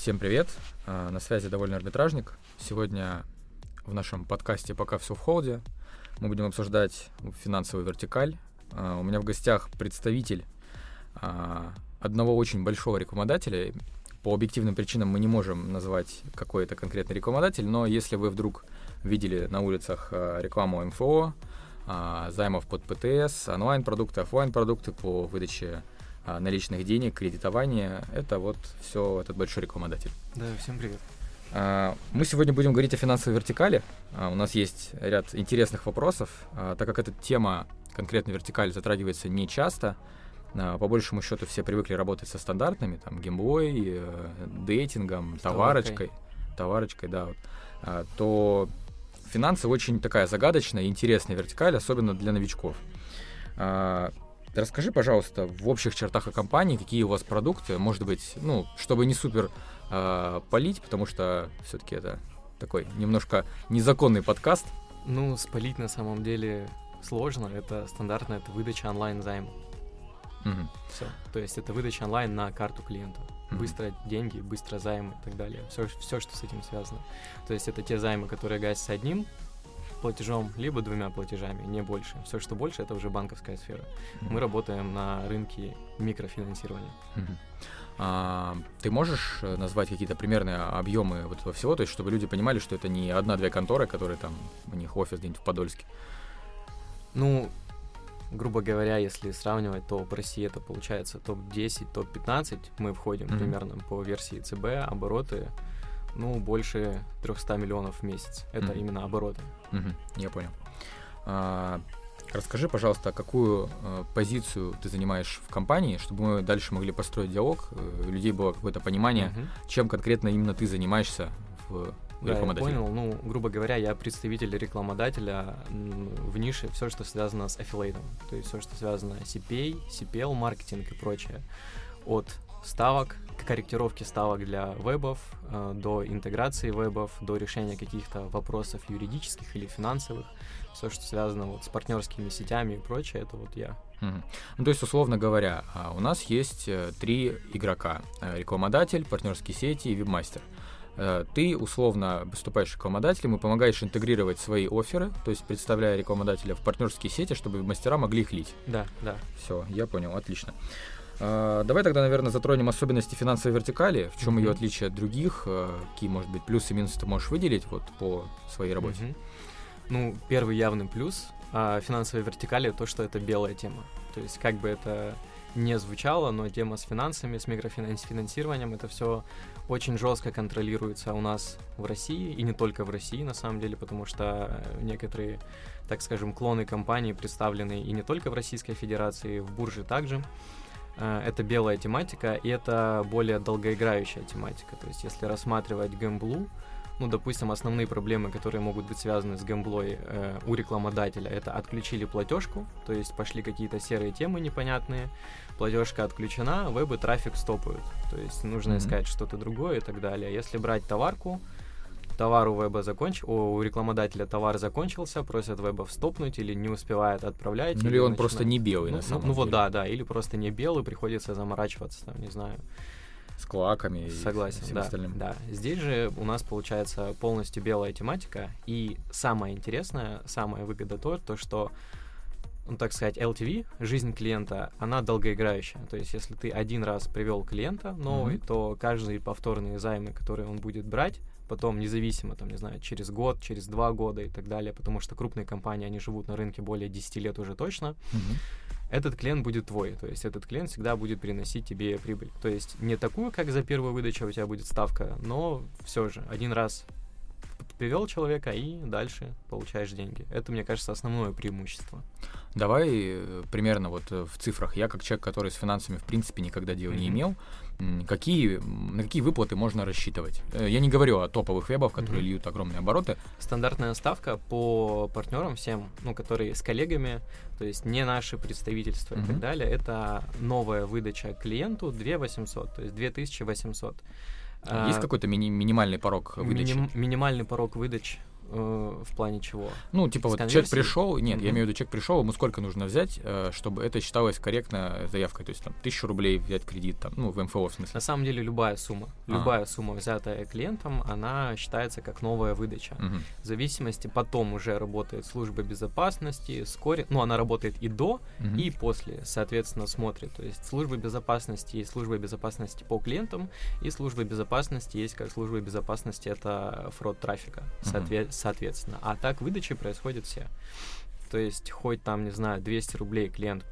Всем привет! А, на связи «Довольный арбитражник». Сегодня в нашем подкасте «Пока все в холде» мы будем обсуждать финансовую вертикаль. А, у меня в гостях представитель а, одного очень большого рекламодателя. По объективным причинам мы не можем назвать какой это конкретный рекламодатель, но если вы вдруг видели на улицах рекламу МФО, займов под ПТС, онлайн-продукты, офлайн-продукты по выдаче наличных денег, кредитования. Это вот все этот большой рекламодатель. Да, всем привет. А, мы сегодня будем говорить о финансовой вертикали. А, у нас есть ряд интересных вопросов, так как эта тема, конкретно вертикаль, затрагивается не часто. По большему счету все привыкли работать со стандартными, там, геймбой, э, дейтингом, товарочкой, товарочкой, да, вот, то финансы очень такая загадочная и интересная вертикаль, особенно для новичков. Расскажи, пожалуйста, в общих чертах о компании, какие у вас продукты, может быть, ну, чтобы не супер э, палить, потому что все-таки это такой немножко незаконный подкаст. Ну, спалить на самом деле сложно. Это стандартно, это выдача онлайн займа. Угу. Все. То есть это выдача онлайн на карту клиента. Угу. Быстро деньги, быстро займы и так далее. Все, все, что с этим связано. То есть это те займы, которые гасятся одним платежом, либо двумя платежами, не больше. Все, что больше, это уже банковская сфера. Mm-hmm. Мы работаем на рынке микрофинансирования. Mm-hmm. А, ты можешь э, назвать какие-то примерные объемы вот этого всего, то есть чтобы люди понимали, что это не одна-две конторы, которые там, у них офис где-нибудь в Подольске? Ну, грубо говоря, если сравнивать, то в России это получается топ-10, топ-15 мы входим mm-hmm. примерно по версии ЦБ, обороты ну, больше 300 миллионов в месяц. Это mm-hmm. именно обороты. Mm-hmm. Я понял. А, расскажи, пожалуйста, какую а, позицию ты занимаешь в компании, чтобы мы дальше могли построить диалог, э, у людей было какое-то понимание, mm-hmm. чем конкретно именно ты занимаешься в да, я понял. Ну, грубо говоря, я представитель рекламодателя в нише все, что связано с аффилейтом. То есть все, что связано с CPA, CPL, маркетинг и прочее. От ставок, корректировки ставок для вебов, э, до интеграции вебов, до решения каких-то вопросов юридических или финансовых, все, что связано вот с партнерскими сетями и прочее, это вот я. Mm-hmm. Ну, то есть, условно говоря, а, у нас есть э, три игрока. Э, рекламодатель, партнерские сети и вебмастер. Ты условно выступаешь рекламодателем и помогаешь интегрировать свои оферы, то есть представляя рекламодателя в партнерские сети, чтобы мастера могли их лить. Да, да. Все, я понял, отлично. А, давай тогда, наверное, затронем особенности финансовой вертикали, в чем mm-hmm. ее отличие от других, а, какие, может быть, плюсы и минусы ты можешь выделить вот по своей работе. Mm-hmm. Ну, первый явный плюс а, финансовой вертикали то, что это белая тема. То есть, как бы это не звучало, но тема с финансами, с микрофинансированием, это все очень жестко контролируется у нас в России, и не только в России, на самом деле, потому что некоторые, так скажем, клоны компаний представлены и не только в Российской Федерации, в бурже также. Э, это белая тематика, и это более долгоиграющая тематика. То есть, если рассматривать гэмблу, ну, допустим, основные проблемы, которые могут быть связаны с гэмблой э, у рекламодателя, это отключили платежку, то есть пошли какие-то серые темы непонятные, платежка отключена, вебы трафик стопают, то есть нужно mm-hmm. искать что-то другое и так далее. Если брать товарку, товар у веба законч... у рекламодателя товар закончился, просят вебов стопнуть или не успевает отправлять. Ну или он начинает... просто не белый ну, на самом ну, деле. Ну вот да, да, или просто не белый, приходится заморачиваться, там, не знаю. С клаками Согласен, и всем да, остальным. Да, здесь же у нас получается полностью белая тематика, и самое интересное, самая выгода то, то что ну, так сказать, LTV, жизнь клиента, она долгоиграющая. То есть, если ты один раз привел клиента новый, mm-hmm. то каждые повторные займы, которые он будет брать, потом независимо, там, не знаю, через год, через два года и так далее, потому что крупные компании, они живут на рынке более 10 лет уже точно, mm-hmm. этот клиент будет твой, то есть этот клиент всегда будет приносить тебе прибыль. То есть не такую, как за первую выдачу у тебя будет ставка, но все же один раз привел человека и дальше получаешь деньги. Это, мне кажется, основное преимущество. Давай э, примерно вот э, в цифрах. Я как человек, который с финансами в принципе никогда дела mm-hmm. не имел, какие, на какие выплаты можно рассчитывать? Э, я не говорю о топовых вебах, которые mm-hmm. льют огромные обороты. Стандартная ставка по партнерам всем, ну, которые с коллегами, то есть не наши представительства mm-hmm. и так далее, это новая выдача клиенту 2 800, то есть 2800. А есть а, какой-то мини- минимальный порог выдачи? Миним- минимальный порог выдач Э, в плане чего? Ну, типа С вот конверсией? человек пришел, нет, Мгм. я имею в виду, человек пришел, ему сколько нужно взять, э, чтобы это считалось корректно заявкой, то есть там тысячу рублей взять кредит, там, ну, в МФО в смысле. На самом деле любая сумма, А. любая сумма, взятая клиентом, она считается как новая выдача. Мгм. В зависимости потом уже работает служба безопасности, скорит, ну она работает и до, Мгм. и после, соответственно, смотрит. То есть служба безопасности есть служба безопасности по клиентам, и служба безопасности есть как служба безопасности это фрод трафика, Мгм. соотве- соответственно. А так выдачи происходят все. То есть хоть там, не знаю, 200 рублей клиент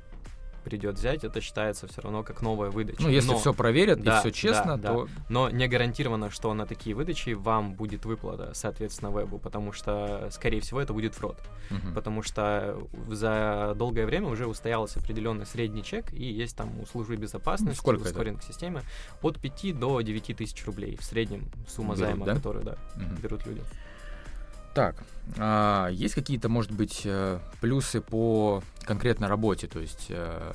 придет взять, это считается все равно как новая выдача. Ну, если Но- все проверят Да, и все честно, да, да. то но не гарантировано, что на такие выдачи вам будет выплата, соответственно, вебу, потому что, скорее всего, это будет фрод. Мгм. Потому что за долгое время уже устоялся определенный средний чек, и есть там у службы безопасности, Ну, сколько у это? скоринг системы от 5 до 9 тысяч рублей в среднем сумма Берут, займа, да? которую да, Мгм. берут люди. Так, а есть какие-то, может быть, э, плюсы по конкретной работе? То есть э,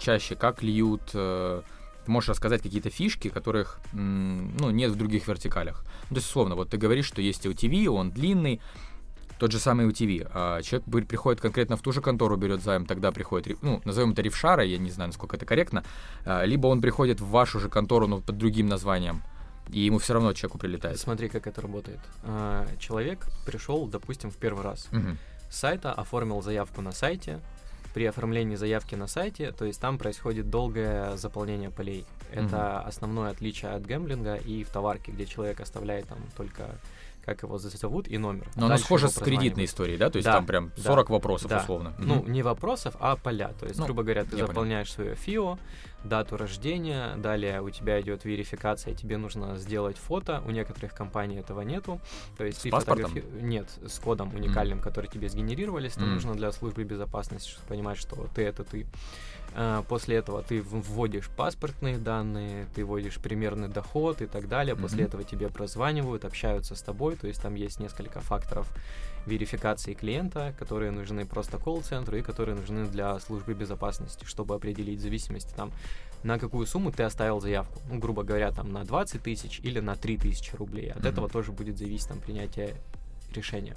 чаще как льют? э, Ты можешь рассказать какие-то фишки, которых ну, нет в других вертикалях? Ну, то есть, условно, вот ты говоришь, что есть LTV, он длинный, тот же самый UTV. А человек приходит конкретно в ту же контору, берет займ, тогда приходит, ну, назовем это ревшара, я не знаю, насколько это корректно, а, либо он приходит в вашу же контору, но под другим названием, и ему все равно чеку прилетает. Смотри, как это работает. А, Человек пришел, допустим, в первый раз. Мгм. с сайта, оформил заявку на сайте. При оформлении заявки на сайте, то есть там происходит долгое заполнение полей. Это основное отличие от гэмблинга и в товарке, где человек оставляет там только как его зовут и номер. Но оно схоже его с кредитной историей, да? То есть Да, там прям да, 40 вопросов да. условно. Ну, Мгм. не вопросов, а поля. То есть, Ну, грубо говоря, ты я понял. заполняешь свое ФИО, дату рождения, далее у тебя идет верификация, тебе нужно сделать фото. У некоторых компаний этого нету. То есть С ты паспортом? фотографи- Нет, с кодом уникальным, который тебе сгенерировались. Это Мгм. нужно для службы безопасности, чтобы понимать, что ты это ты. А, После этого ты вводишь паспортные данные, ты вводишь примерный доход и так далее. После Мгм. этого тебе прозванивают, общаются с тобой. То есть там есть несколько факторов верификации клиента, которые нужны просто колл-центру и которые нужны для службы безопасности, чтобы определить в зависимости там, на какую сумму ты оставил заявку. Ну, грубо говоря, там на 20 тысяч или на 3 тысячи рублей. От Мгм. этого тоже будет зависеть там принятие решения.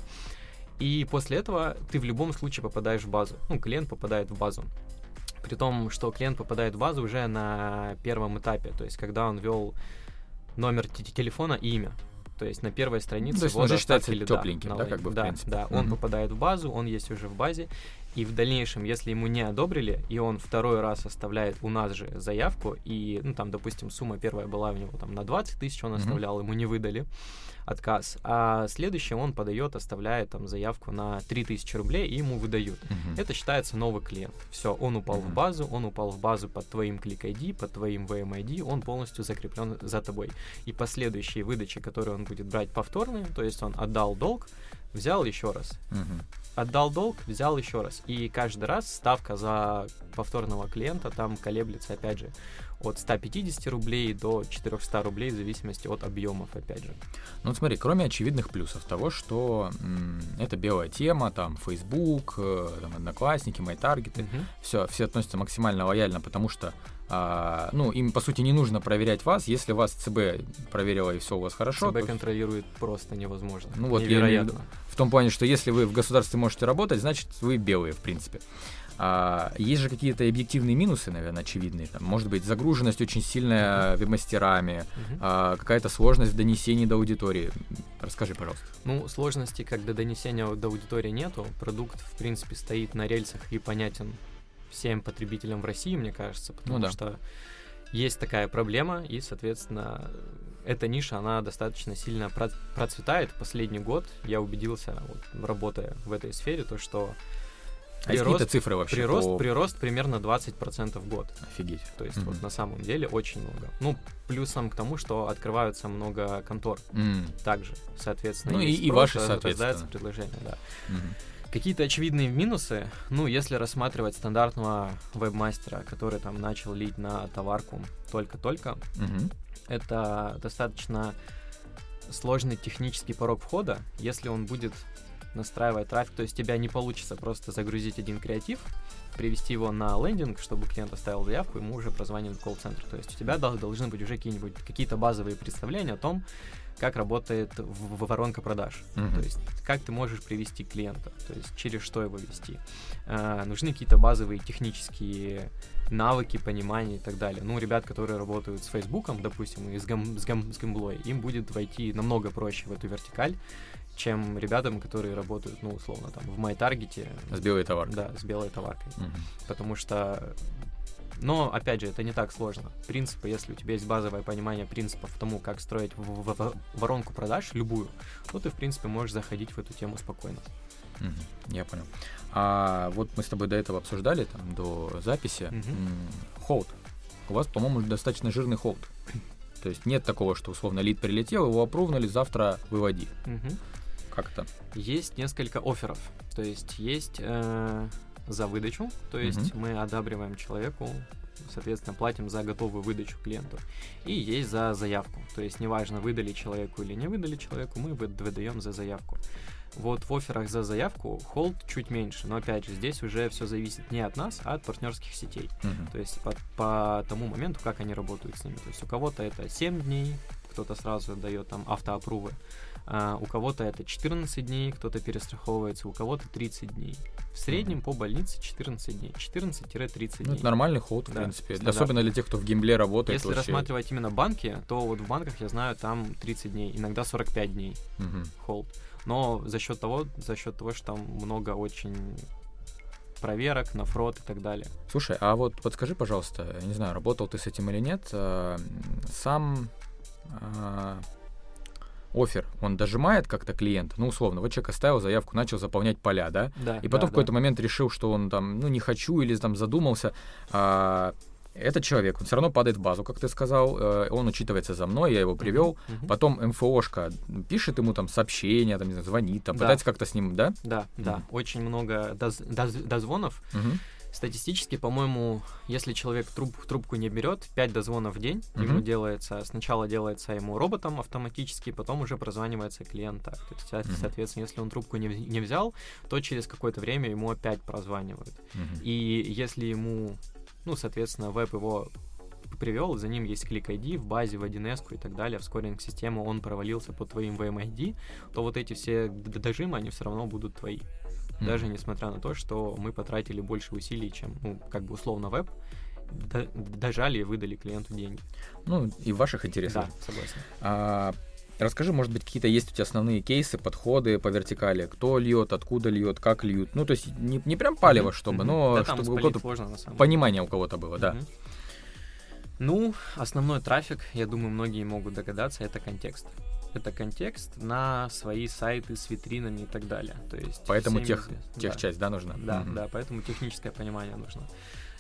И после этого ты в любом случае попадаешь в базу. Ну, клиент попадает в базу. При том, что клиент попадает в базу уже на первом этапе, то есть когда он ввел номер те- телефона и имя. То есть на первой странице Ну, то есть он уже считается лида тепленьким, да, как бы, в да, принципе? Да, он Мгм. попадает в базу, он есть уже в базе, и в дальнейшем, если ему не одобрили, и он второй раз оставляет у нас же заявку, и, ну, там, допустим, сумма первая была у него там на 20 тысяч, он оставлял, ему не выдали отказ, а следующий он подает, оставляет там заявку на 3000 рублей, и ему выдают. Мгм. Это считается новый клиент. Все, он упал в Мгм. базу, он упал в базу под твоим клик ID, под твоим VMID, он полностью закреплен за тобой. И последующие выдачи, которые он будет брать повторные, то есть он отдал долг, взял еще раз. Отдал долг, взял еще раз. И каждый раз ставка за повторного клиента там колеблется, опять же, от 150 рублей до 400 рублей в зависимости от объемов, опять же. Ну вот смотри, кроме очевидных плюсов того, что м, это белая тема, там Facebook, э, там, Одноклассники, таргеты, Мгм. все, все относятся максимально лояльно, потому что а, ну, им, по сути, не нужно проверять вас, если вас ЦБ проверила и все у вас хорошо. ЦБ то контролирует просто невозможно. Ну вот, я имею в. Невероятно. том плане, что если вы в государстве можете работать, значит, вы белые, в принципе. А, есть же какие-то объективные минусы, наверное, очевидные. Там, может быть, загруженность очень сильная веб-мастерами, Мгм. а, какая-то сложность в донесении до аудитории. Расскажи, пожалуйста. Ну, сложностей как до донесения до аудитории нету. Продукт, в принципе, стоит на рельсах и понятен всем потребителям в России, мне кажется, потому Ну да. что есть такая проблема, и, соответственно, эта ниша, она достаточно сильно проц- процветает. Последний год я убедился, вот, работая в этой сфере, то, что А есть какие-то цифры вообще? прирост, по- прирост примерно 20% в год. Офигеть. То есть Мгм. вот на самом деле очень много. Ну, плюсом к тому, что открываются много контор М, также, соответственно. Ну и- и ваши, раз- соответственно. рождается предложение, да. мгм. Какие-то очевидные минусы, ну, если рассматривать стандартного вебмастера, который там начал лить на товарку только-только, Мгм. это достаточно сложный технический порог входа, если он будет настраивать трафик, то есть тебя не получится просто загрузить один креатив, привести его на лендинг, чтобы клиент оставил заявку, ему уже прозванивает колл-центр. То есть у тебя должны быть уже какие-нибудь какие-то базовые представления о том, как работает в, воронка продаж. Mm-hmm. То есть как ты можешь привести клиента, то есть через что его вести. А, нужны какие-то базовые технические навыки, понимания и так далее. Ну, ребят, которые работают с Фейсбуком, допустим, и с, гам, с, гам, с гамблой, им будет войти намного проще в эту вертикаль, чем ребятам, которые работают, ну, условно, там, в MyTarget. С белой товаркой. Да, с белой товаркой. Угу. Потому что но, опять же, это не так сложно. Принципы, если у тебя есть базовое понимание принципов тому, как строить в в в воронку продаж, любую, то ты, в принципе, можешь заходить в эту тему спокойно. Угу, я понял. А вот мы с тобой до этого обсуждали, там, до записи, угу. холд. У вас, по-моему, достаточно жирный холд. То есть нет такого, что условно лид прилетел, его опровнули, завтра выводи. Угу. Как это? Есть несколько офферов. То есть есть э, за выдачу, то есть угу. мы одабриваем человеку, соответственно, платим за готовую выдачу клиенту. И есть за заявку. То есть неважно, выдали человеку или не выдали человеку, мы выдаем за заявку. Вот в офферах за заявку холд чуть меньше, но опять же здесь уже все зависит не от нас, а от партнерских сетей. Uh-huh. То есть по, по тому моменту, как они работают с ними. То есть у кого-то это 7 дней, кто-то сразу дает там автоапрувы, а у кого-то это 14 дней, кто-то перестраховывается, у кого-то 30 дней. В среднем mm-hmm. по больнице 14 дней. 14-30 дней. Ну, это нормальный ход, в да, принципе. Стандарт. Особенно для тех, кто в геймбле работает. Если вообще... рассматривать именно банки, то вот в банках, я знаю, там 30 дней, иногда 45 дней мгм. hold. Но за счет того, за счет того, что там много очень проверок на fraud и так далее. Слушай, а вот подскажи, пожалуйста, не знаю, работал ты с этим или нет, э, сам э, офер, он дожимает как-то клиента, ну, условно, вот человек оставил заявку, начал заполнять поля, да? Да. И потом да, в какой-то да. момент решил, что он там, ну, не хочу или там задумался. А, этот человек, он все равно падает в базу, как ты сказал, э, он учитывается за мной, я его привел, uh-huh. потом МФОшка пишет ему там сообщение, там, не знаю, звонит, там, да. пытается как-то с ним, да? Да, uh-huh. да, очень много доз- доз- дозвонов. Uh-huh. Статистически, по-моему, если человек труб, трубку не берет, 5 дозвонов в день uh-huh. ему делается, сначала делается ему роботом автоматически, потом уже прозванивается клиента. То есть, uh-huh. соответственно, если он трубку не, не взял, то через какое-то время ему опять прозванивают. Uh-huh. И если ему, ну, соответственно, веб его привел, за ним есть клик ID в базе, в 1С и так далее, в скоринг-систему он провалился по твоим VMID, то вот эти все дожимы, они все равно будут твои mm-hmm. даже несмотря на то, что мы потратили больше усилий, чем, ну, как бы условно веб, дожали и выдали клиенту деньги. Ну, и в ваших интересах. Да, согласен. А, расскажи, может быть, какие-то есть у тебя основные кейсы, подходы по вертикали? Кто льет, откуда льет, как льют? Ну, то есть не, не прям палево, чтобы, mm-hmm. но да, чтобы у кого-то понимание у кого-то было, mm-hmm. да. Ну, основной трафик, я думаю, многие могут догадаться, это контекст это контекст на свои сайты с витринами и так далее. То есть поэтому тех, тех да. часть, да, нужна? Да, mm-hmm. да, поэтому техническое понимание нужно.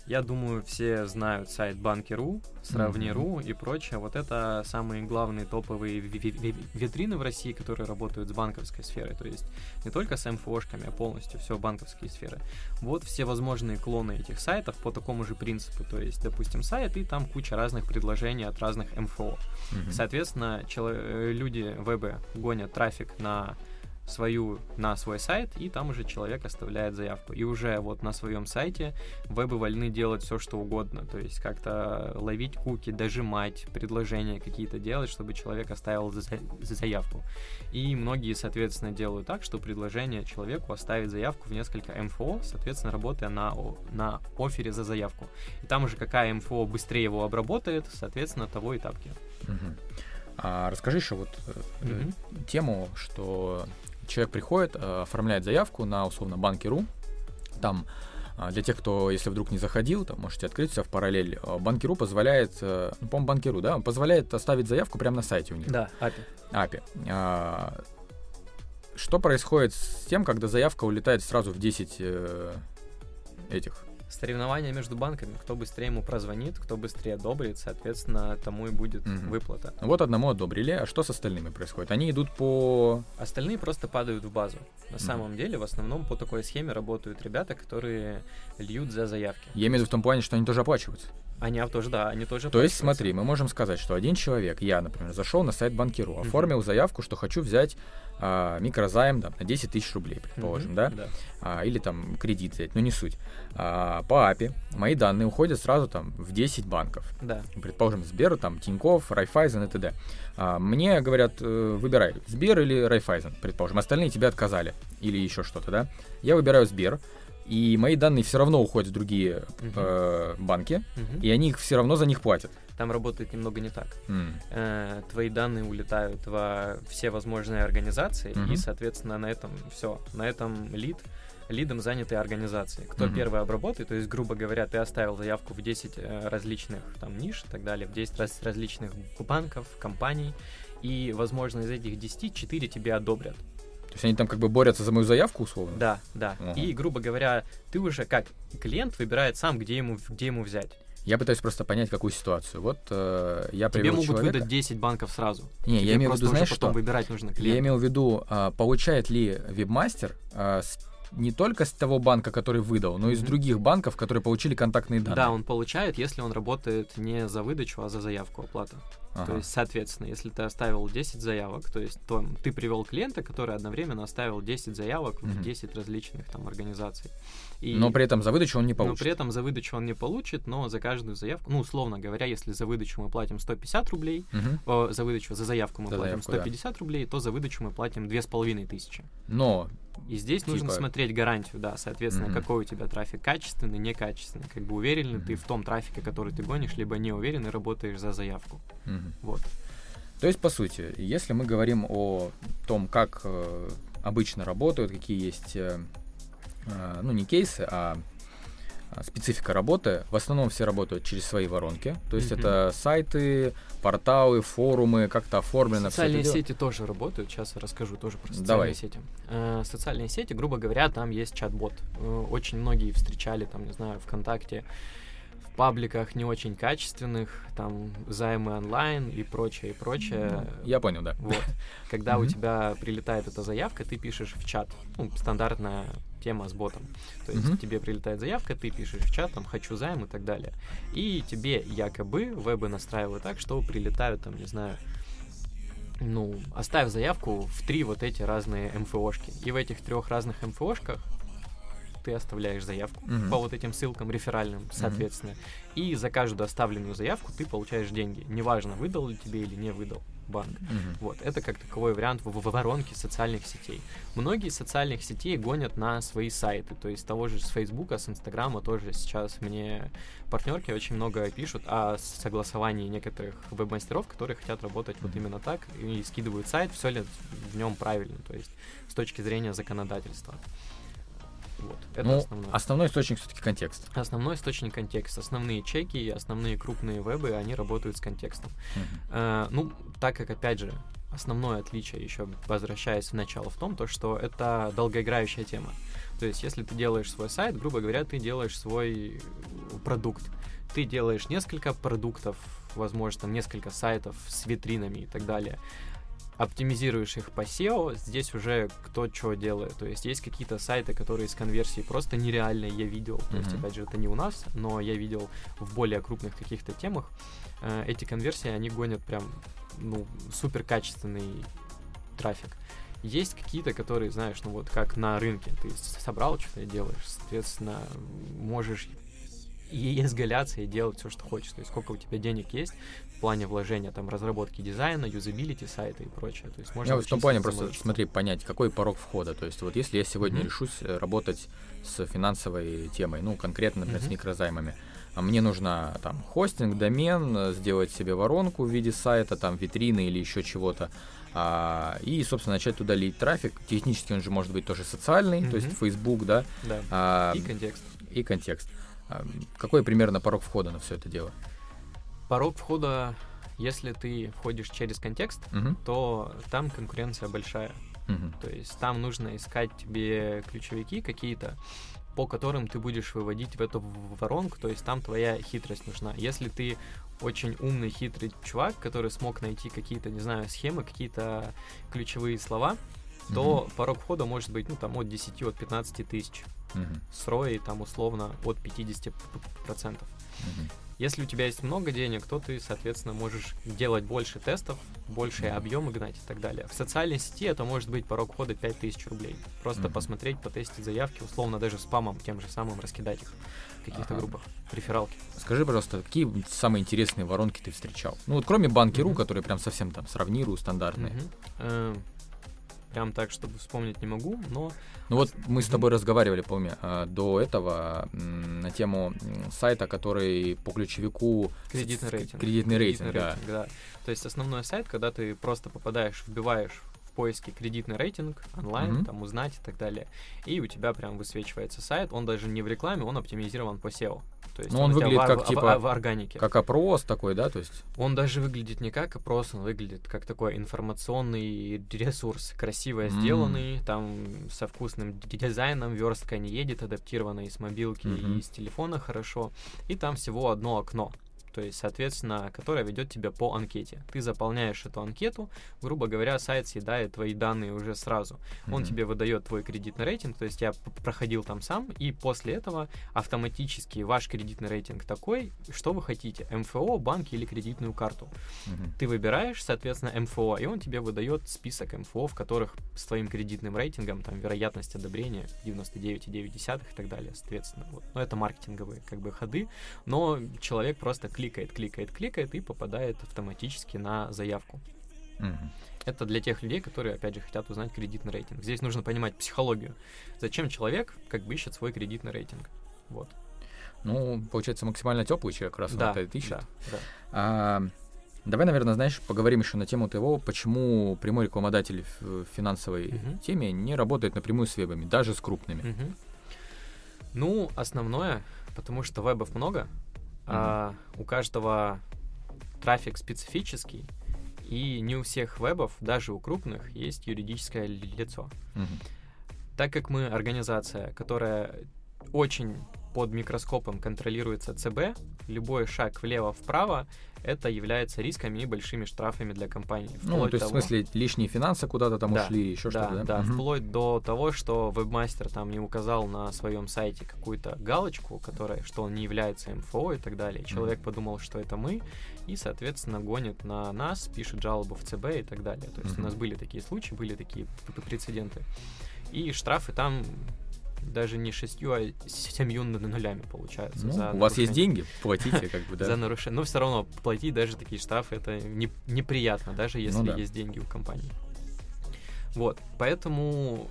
Я думаю, все знают сайт Банки.ру, Сравни.ру mm-hmm. и прочее. Вот это самые главные топовые витрины в России, которые работают с банковской сферой. То есть не только с МФОшками, а полностью все банковские сферы. Вот все возможные клоны этих сайтов по такому же принципу. То есть, допустим, сайт, и там куча разных предложений от разных МФО. Mm-hmm. Соответственно, чело- люди вебы гонят трафик на свою на свой сайт, и там уже человек оставляет заявку. И уже вот на своем сайте вебы вольны делать все, что угодно. То есть как-то ловить куки, дожимать, предложения какие-то делать, чтобы человек оставил за, за заявку. И многие, соответственно, делают так, что предложение человеку оставить заявку в несколько МФО, соответственно, работая на, на офере за заявку. И там уже какая МФО быстрее его обработает, соответственно, того и тапки. Угу. А расскажи еще вот mm тему, что человек приходит, э, оформляет заявку на условно банки.ру, там э, для тех, кто, если вдруг не заходил, там можете открыть все в параллель. Э, банки.ру позволяет, ну, по-моему, Банки.ру, да, позволяет оставить заявку прямо на сайте у них. Да, API. API. А, что происходит с тем, когда заявка улетает сразу в 10 этих соревнования между банками. Кто быстрее ему прозвонит, кто быстрее одобрит, соответственно, тому и будет угу. выплата. Вот одному одобрили, а что с остальными происходит? Они идут по... Остальные просто падают в базу. На угу. самом деле, в основном по такой схеме работают ребята, которые льют за заявки. Я имею в виду в том плане, что они тоже оплачиваются. Они тоже, да, они тоже То есть, смотри, мы можем сказать, что один человек, я, например, зашел на сайт Банкиру, mm-hmm. оформил заявку, что хочу взять а, микрозайм да, на 10 тысяч рублей, предположим, mm-hmm. да? да. А, или там кредит взять, но не суть. А, по API мои данные уходят сразу там в 10 банков. Да. Предположим, Сбер, там, Тинькофф, Райфайзен и т.д. А, мне говорят, э, выбирай, Сбер или Райфайзен, предположим. Остальные тебе отказали или еще что-то, да? Я выбираю Сбер, и мои данные все равно уходят в другие uh-huh. э, банки, uh-huh. и они их все равно за них платят. Там работает немного не так. Mm. Э, твои данные улетают во все возможные организации, uh-huh. и, соответственно, на этом все. На этом лид лидом заняты организации. Кто mm-hmm. первый обработает, то есть, грубо говоря, ты оставил заявку в 10 э, различных там ниш и так далее, в 10 раз, различных банков, компаний, и, возможно, из этих 10 4 тебе одобрят. То есть они там как бы борются за мою заявку, условно? Да, да. Ага. И, грубо говоря, ты уже как клиент выбирает сам, где ему, где ему взять. Я пытаюсь просто понять, какую ситуацию. Вот э, я Тебе могут человека... выдать 10 банков сразу. Не, Тебе я имею в виду, знаешь, потом что? выбирать нужно клиента. Я имел в виду, э, получает ли вебмастер э, с не только с того банка, который выдал, но и с других банков, которые получили контактные данные. Да, он получает, если он работает не за выдачу, а за заявку оплаты. Ага. То есть, соответственно, если ты оставил 10 заявок, то есть то, ты привел клиента, который одновременно оставил 10 заявок Мгм. в 10 различных там организаций. И, Но при этом за выдачу он не но получит. при этом за выдачу он не получит, но за каждую заявку, ну, условно говоря, если за выдачу мы платим 150 рублей, Мгм. о, за выдачу, за заявку мы За платим заявку, да. 150 рублей, то за выдачу мы платим 2500. Но И здесь нужно Типа- смотреть гарантию, да, соответственно, Мгм. какой у тебя трафик, качественный, некачественный. Как бы уверен ли ты Мгм. в том трафике, который ты гонишь, либо не уверен и работаешь за заявку. мгм. Вот. То есть, по сути, если мы говорим о том, как э, обычно работают, какие есть, э, э, ну, не кейсы, а а, специфика работы, в основном все работают через свои воронки. То есть Мгм. это сайты, порталы, форумы, как-то оформлено. Социальные дело. сети тоже работают. Сейчас расскажу тоже про социальные Давай. сети. Э, социальные сети, грубо говоря, там есть чат-бот. Э, очень многие встречали, там, не знаю, ВКонтакте, в пабликах не очень качественных, там, займы онлайн и прочее, и прочее. Я понял, да. Вот. Когда у тебя прилетает эта заявка, ты пишешь в чат. Ну, стандартная тема с ботом. То есть Мгм. тебе прилетает заявка, ты пишешь в чат, там, хочу займ и так далее. И тебе якобы вебы настраивают так, что прилетают, там, не знаю, ну, оставь заявку в три вот эти разные МФОшки. И в этих трех разных МФОшках ты оставляешь заявку Мгм. по вот этим ссылкам реферальным, соответственно. И за каждую оставленную заявку ты получаешь деньги. Неважно, выдал ли тебе или не выдал банк. Мгм. Вот, это как таковой вариант в, в воронке социальных сетей. Многие из социальных сетей гонят на свои сайты, то есть того же с Фейсбука, с Инстаграма тоже сейчас мне партнерки очень много пишут о согласовании некоторых веб-мастеров, которые хотят работать вот именно так и скидывают сайт, все ли в нем правильно, то есть с точки зрения законодательства. Вот, это ну, основное. основной источник все-таки контекст. Основной источник контекст. Основные чеки и основные крупные вебы, они работают с контекстом. Мгм. Э, ну, так как, опять же, основное отличие, еще возвращаясь в начало, в том, то, что это долгоиграющая тема. То есть, если ты делаешь свой сайт, грубо говоря, ты делаешь свой э, продукт. Ты делаешь несколько продуктов, возможно, там несколько сайтов с витринами и так далее. Оптимизируешь их по SEO, здесь уже кто что делает. То есть есть какие-то сайты, которые с конверсией просто нереальные, я видел. То есть, опять же, это не у нас, но я видел в более крупных каких-то темах. Э, эти конверсии, они гонят прям, ну, супер качественный трафик. Есть какие-то, которые, знаешь, ну вот как на рынке, ты собрал что-то и делаешь, соответственно, можешь и изгаляться и делать все, что хочешь. То есть сколько у тебя денег есть в плане вложения, там, разработки дизайна, юзабилити сайта и прочее. То есть можно Я вот в том плане просто, смотри, понять, какой порог входа. То есть вот если я сегодня Мгм. решусь э, работать с финансовой темой, ну, конкретно, например, с Мгм. микрозаймами, а мне нужно там хостинг, домен, э, сделать себе воронку в виде сайта, там витрины или еще чего-то, а, и, собственно, начать туда лить трафик. Технически он же может быть тоже социальный, то есть. Facebook, да, Да. а, И контекст. и контекст. А, Какой примерно порог входа на все это дело? Порог входа, если ты входишь через контекст, Мгм, то там конкуренция большая. мгм, То есть там нужно искать тебе ключевики какие-то, по которым ты будешь выводить в эту воронку, то есть там твоя хитрость нужна. Если ты очень умный, хитрый чувак, который смог найти какие-то, не знаю, схемы, какие-то ключевые слова, то порог входа может быть, ну, там, от 10, от 15 тысяч. мгм, С ROI, там, условно, от 50%. мгм. Если у тебя есть много денег, то ты, соответственно, можешь делать больше тестов, большие объемы гнать и так далее. В социальной сети это может быть порог входа 5000 рублей. Просто mm-hmm. посмотреть, потестить заявки, условно даже спамом тем же самым раскидать их в каких-то ага. группах, рефералки. Скажи, пожалуйста, какие самые интересные воронки ты встречал? Ну вот кроме банки.ру, mm-hmm. которые прям совсем там сравнирую, стандартные. Mm-hmm прям так, чтобы вспомнить не могу, но... Ну вот мы с тобой разговаривали, помню, а, до этого на тему сайта, который по ключевику... Кредитный рейтинг. Кредитный, рейтинг, да. рейтинг, да. То есть основной сайт, когда ты просто попадаешь, вбиваешь в поиске кредитный рейтинг онлайн, mm-hmm. там узнать и так далее, и у тебя прям высвечивается сайт, он даже не в рекламе, он оптимизирован по SEO. То есть ну, он, он выглядит как в, типа в, в органике. Как опрос такой, да, то есть. Он даже выглядит не как опрос, он выглядит как такой информационный ресурс, красиво mm. сделанный, там со вкусным дизайном, верстка не едет, адаптированный с мобилки mm-hmm. и с телефона хорошо, и там всего одно окно то есть, соответственно, которая ведет тебя по анкете. Ты заполняешь эту анкету, грубо говоря, сайт съедает твои данные уже сразу. Mm-hmm. Он тебе выдает твой кредитный рейтинг, то есть я проходил там сам, и после этого автоматически ваш кредитный рейтинг такой, что вы хотите, МФО, банк или кредитную карту. Mm-hmm. Ты выбираешь, соответственно, МФО, и он тебе выдает список МФО, в которых с твоим кредитным рейтингом, там, вероятность одобрения 99,9 и так далее, соответственно. Вот. Но это маркетинговые, как бы, ходы, но человек просто кликает, кликает, кликает и попадает автоматически на заявку. Угу. Это для тех людей, которые, опять же, хотят узнать кредитный рейтинг. Здесь нужно понимать психологию. Зачем человек как бы ищет свой кредитный рейтинг? Вот. Ну, получается, максимально теплый человек, раз да, он это ищет. Да, да. А, давай, наверное, знаешь, поговорим еще на тему того, почему прямой рекламодатель в финансовой угу. теме не работает напрямую с вебами, даже с крупными. Угу. Ну, основное, потому что вебов много, а, у каждого трафик специфический, и не у всех вебов, даже у крупных, есть юридическое лицо. Так как мы организация, которая очень под микроскопом контролируется ЦБ, любой шаг влево-вправо это является рисками и большими штрафами для компании. Ну, то есть, того... в смысле, лишние финансы куда-то там да, ушли, еще да, что-то, да? Да, угу. вплоть до того, что вебмастер там не указал на своем сайте какую-то галочку, которая, что он не является МФО и так далее. Человек угу. подумал, что это мы, и, соответственно, гонит на нас, пишет жалобу в ЦБ и так далее. То есть угу. у нас были такие случаи, были такие прецеденты. И штрафы там даже не шестью, а семью нулями получается. Ну, у нарушение. вас есть деньги, платите как бы, да. За нарушение. Но все равно платить даже такие штрафы, это не, неприятно, даже ну если ну, да. есть деньги у компании. Вот, поэтому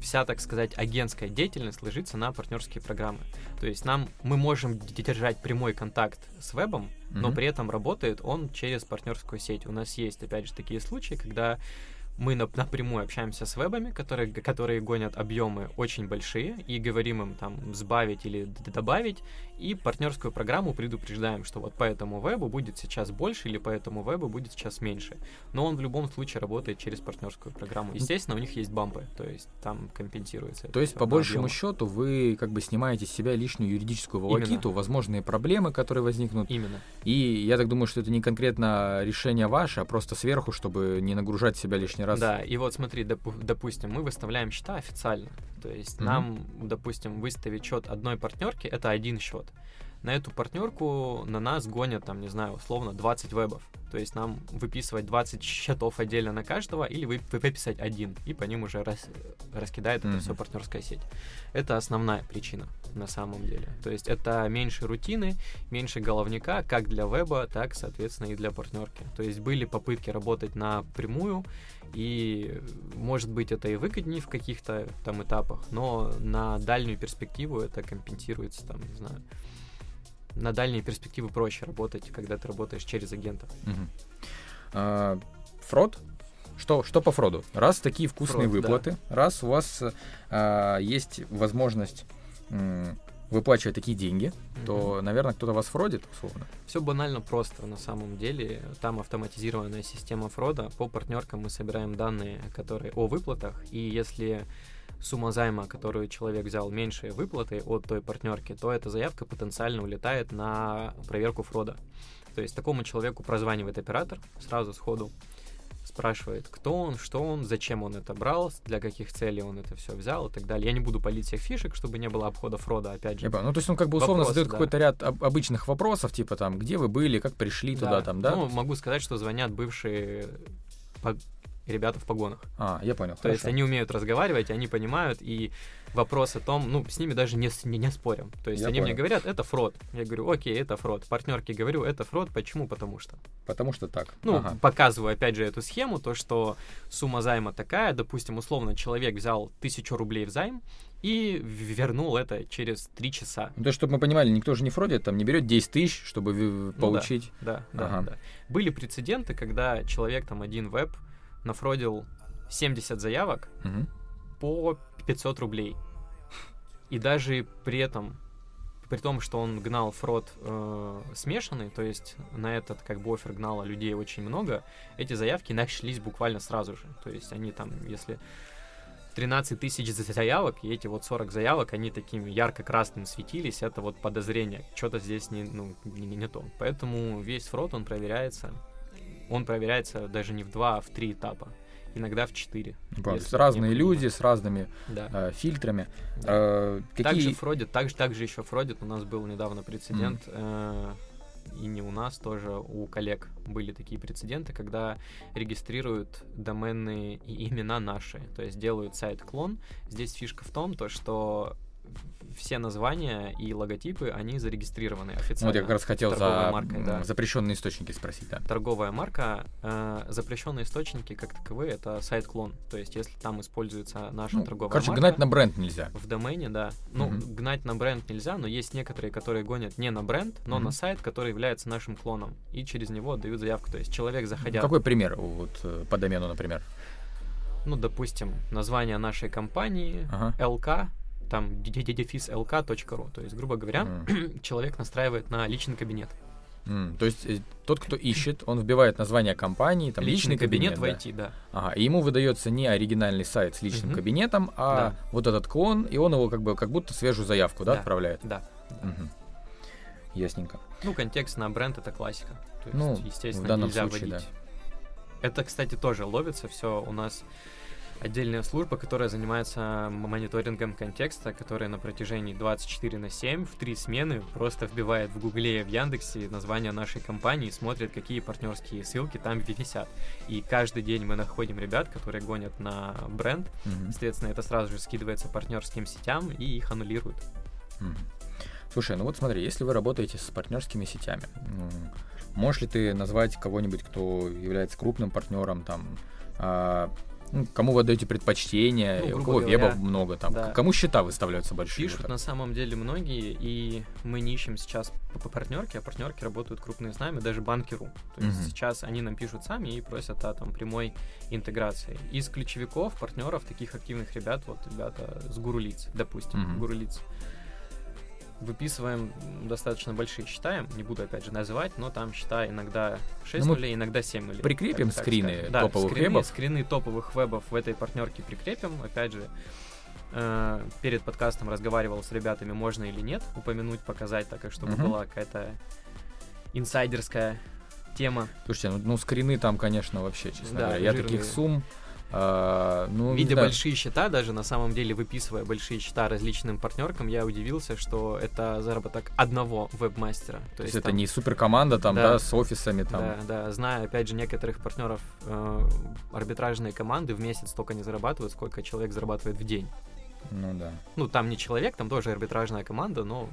вся, так сказать, агентская деятельность ложится на партнерские программы. То есть нам мы можем держать прямой контакт с вебом, mm-hmm. но при этом работает он через партнерскую сеть. У нас есть, опять же, такие случаи, когда мы напрямую общаемся с вебами, которые, которые гонят объемы очень большие, и говорим им там сбавить или добавить, и партнерскую программу предупреждаем, что вот по этому вебу будет сейчас больше или по этому вебу будет сейчас меньше. Но он в любом случае работает через партнерскую программу. Естественно, у них есть бампы, то есть там компенсируется. То есть, по большему объема. счету, вы как бы снимаете с себя лишнюю юридическую волокиту, Именно. возможные проблемы, которые возникнут. Именно. И я так думаю, что это не конкретно решение ваше, а просто сверху, чтобы не нагружать себя лишний раз. Да, и вот смотри, допу- допустим, мы выставляем счета официально. То есть mm-hmm. нам, допустим, выставить счет одной партнерки это один счет на эту партнерку на нас гонят, там, не знаю, условно, 20 вебов. То есть нам выписывать 20 счетов отдельно на каждого или вы, выписать один, и по ним уже рас, раскидает mm-hmm. это все партнерская сеть. Это основная причина на самом деле. То есть это меньше рутины, меньше головника, как для веба, так, соответственно, и для партнерки. То есть были попытки работать напрямую, и может быть это и выгоднее в каких-то там этапах, но на дальнюю перспективу это компенсируется, там, не знаю, на дальние перспективы проще работать, когда ты работаешь через агентов. Угу. А, фрод? Что, что по фроду? Раз такие вкусные Фрод, выплаты, да. раз у вас а, есть возможность м, выплачивать такие деньги, mm то, наверное, кто-то вас фродит, условно. Все банально просто на самом деле. Там автоматизированная система фрода. По партнеркам мы собираем данные, которые о выплатах, и если сумма займа, которую человек взял, меньше выплаты от той партнерки, то эта заявка потенциально улетает на проверку фрода. То есть такому человеку прозванивает оператор сразу сходу, спрашивает, кто он, что он, зачем он это брал, для каких целей он это все взял и так далее. Я не буду палить всех фишек, чтобы не было обхода фрода, опять же. Я. Ну, то есть он как бы условно Вопросы, задает да. какой-то ряд об- обычных вопросов, типа там, где вы были, как пришли туда, там, да? Ну, могу сказать, что звонят бывшие ребята в погонах. А, я понял. То есть хорошо. они умеют разговаривать, они понимают, и вопрос о том, ну, с ними даже не, не, не спорим. То есть Я они мне понял. говорят, это фрод. Я говорю, окей, это фрод. Партнерке говорю, это фрод. Почему? Потому что. Потому что так. Ну, Ага. показываю опять же эту схему, то, что сумма займа такая, допустим, условно, человек взял тысячу рублей в займ и вернул это через три часа. Ну, то есть, чтобы мы понимали, никто же не фродит, там не берет 10 тысяч, чтобы ви- получить. Да, да, Ага. да. Были прецеденты, когда человек там один веб нафродил 70 заявок Мгм. по 500 рублей. И даже при этом, при том, что он гнал фрод э, смешанный, то есть на этот как бы офер гнало людей очень много, эти заявки нашлись буквально сразу же. То есть они там, если 13 тысяч заявок, и эти вот 40 заявок, они таким ярко-красным светились, это вот подозрение, что-то здесь не, ну, не, не- не то. Поэтому весь фрод, он проверяется, он проверяется даже не в два, а в три этапа. Иногда в четыре. Есть если разные люди с разными Да. э, фильтрами. Да. Э, Также какие... фродит, также, также еще фродит. У нас был недавно прецедент, э, и не у нас тоже, у коллег были такие прецеденты, когда регистрируют доменные и имена наши, то есть делают сайт-клон. Здесь фишка в том, то, что все названия и логотипы, они зарегистрированы официально. Вот я как раз хотел за маркой, да. запрещенные источники спросить, да. торговая марка, э, запрещенные источники как таковые это сайт-клон. То есть, если там используется наша Ну, торговая короче, марка, гнать на бренд нельзя. в домене, да. Ну, Мгм. гнать на бренд нельзя, но есть некоторые, которые гонят не на бренд, но Мгм. на сайт, который является нашим клоном. И через него отдают заявку. То есть человек, заходя, Какой пример вот э, по домену, например? ну, допустим, название нашей компании, Ага. LK, там, дефис lk.ru. То есть, грубо говоря, Мгм. человек настраивает на личный кабинет. М, То есть э, тот, кто ищет, он вбивает название компании, там личный, кабинет, да. войти, да. Ага, и ему выдается не оригинальный сайт с личным Мгм. кабинетом, а Да. вот этот клон, и он его как бы как будто свежую заявку, да, Да. отправляет. Да. Мгм. Ясненько. Ну, контекст на бренд это классика. То есть, Ну, естественно, в данном нельзя случае, вводить. Это, кстати, тоже ловится все. У нас отдельная служба, которая занимается мониторингом контекста, которая на протяжении 24 на 7 в три смены просто вбивает в Гугле и в Яндексе название нашей компании и смотрит, какие партнерские ссылки там висят. И каждый день мы находим ребят, которые гонят на бренд. Мгм. Соответственно, это сразу же скидывается партнерским сетям и их аннулируют. Мгм. Слушай, ну вот смотри, если вы работаете с партнерскими сетями, можешь ли ты назвать кого-нибудь, кто является крупным партнером, там, а, ну, кому вы отдаете предпочтение, Ну, у кого веба говоря, много, там, да. кому счета выставляются большие? Пишут вот на так? самом деле многие, и мы не ищем сейчас по, партнерке, а партнерки работают крупные с нами, даже банкиру. То есть Мгм. сейчас они нам пишут сами и просят о там прямой интеграции. Из ключевиков, партнеров, таких активных ребят, вот ребята с Гурулиц, допустим, Мгм. Гурулиц. Выписываем достаточно большие счета, не буду опять же называть, но там счета иногда 6 Ну, мы нулей, иногда 7 нулей. прикрепим так- так скрины скажем. Да, топовых скрины, вебов. скрины топовых вебов в этой партнерке прикрепим. Опять же, э, перед подкастом разговаривал с ребятами, можно или нет упомянуть, показать, так как чтобы Мгм. была какая-то инсайдерская тема. Слушайте, ну, ну, скрины там, конечно, вообще, честно Да, говоря. Я жирные. таких сумм, а, ну, Видя знаю, большие счета, даже на самом деле выписывая большие счета различным партнеркам, я удивился, что это заработок одного вебмастера. то есть это там- не суперкоманда там, да, Да. с офисами там. Да, да, знаю, опять же, некоторых партнеров э, арбитражные команды в месяц столько не зарабатывают, сколько человек зарабатывает в день. Ну да. Ну, там не человек, там тоже арбитражная команда, но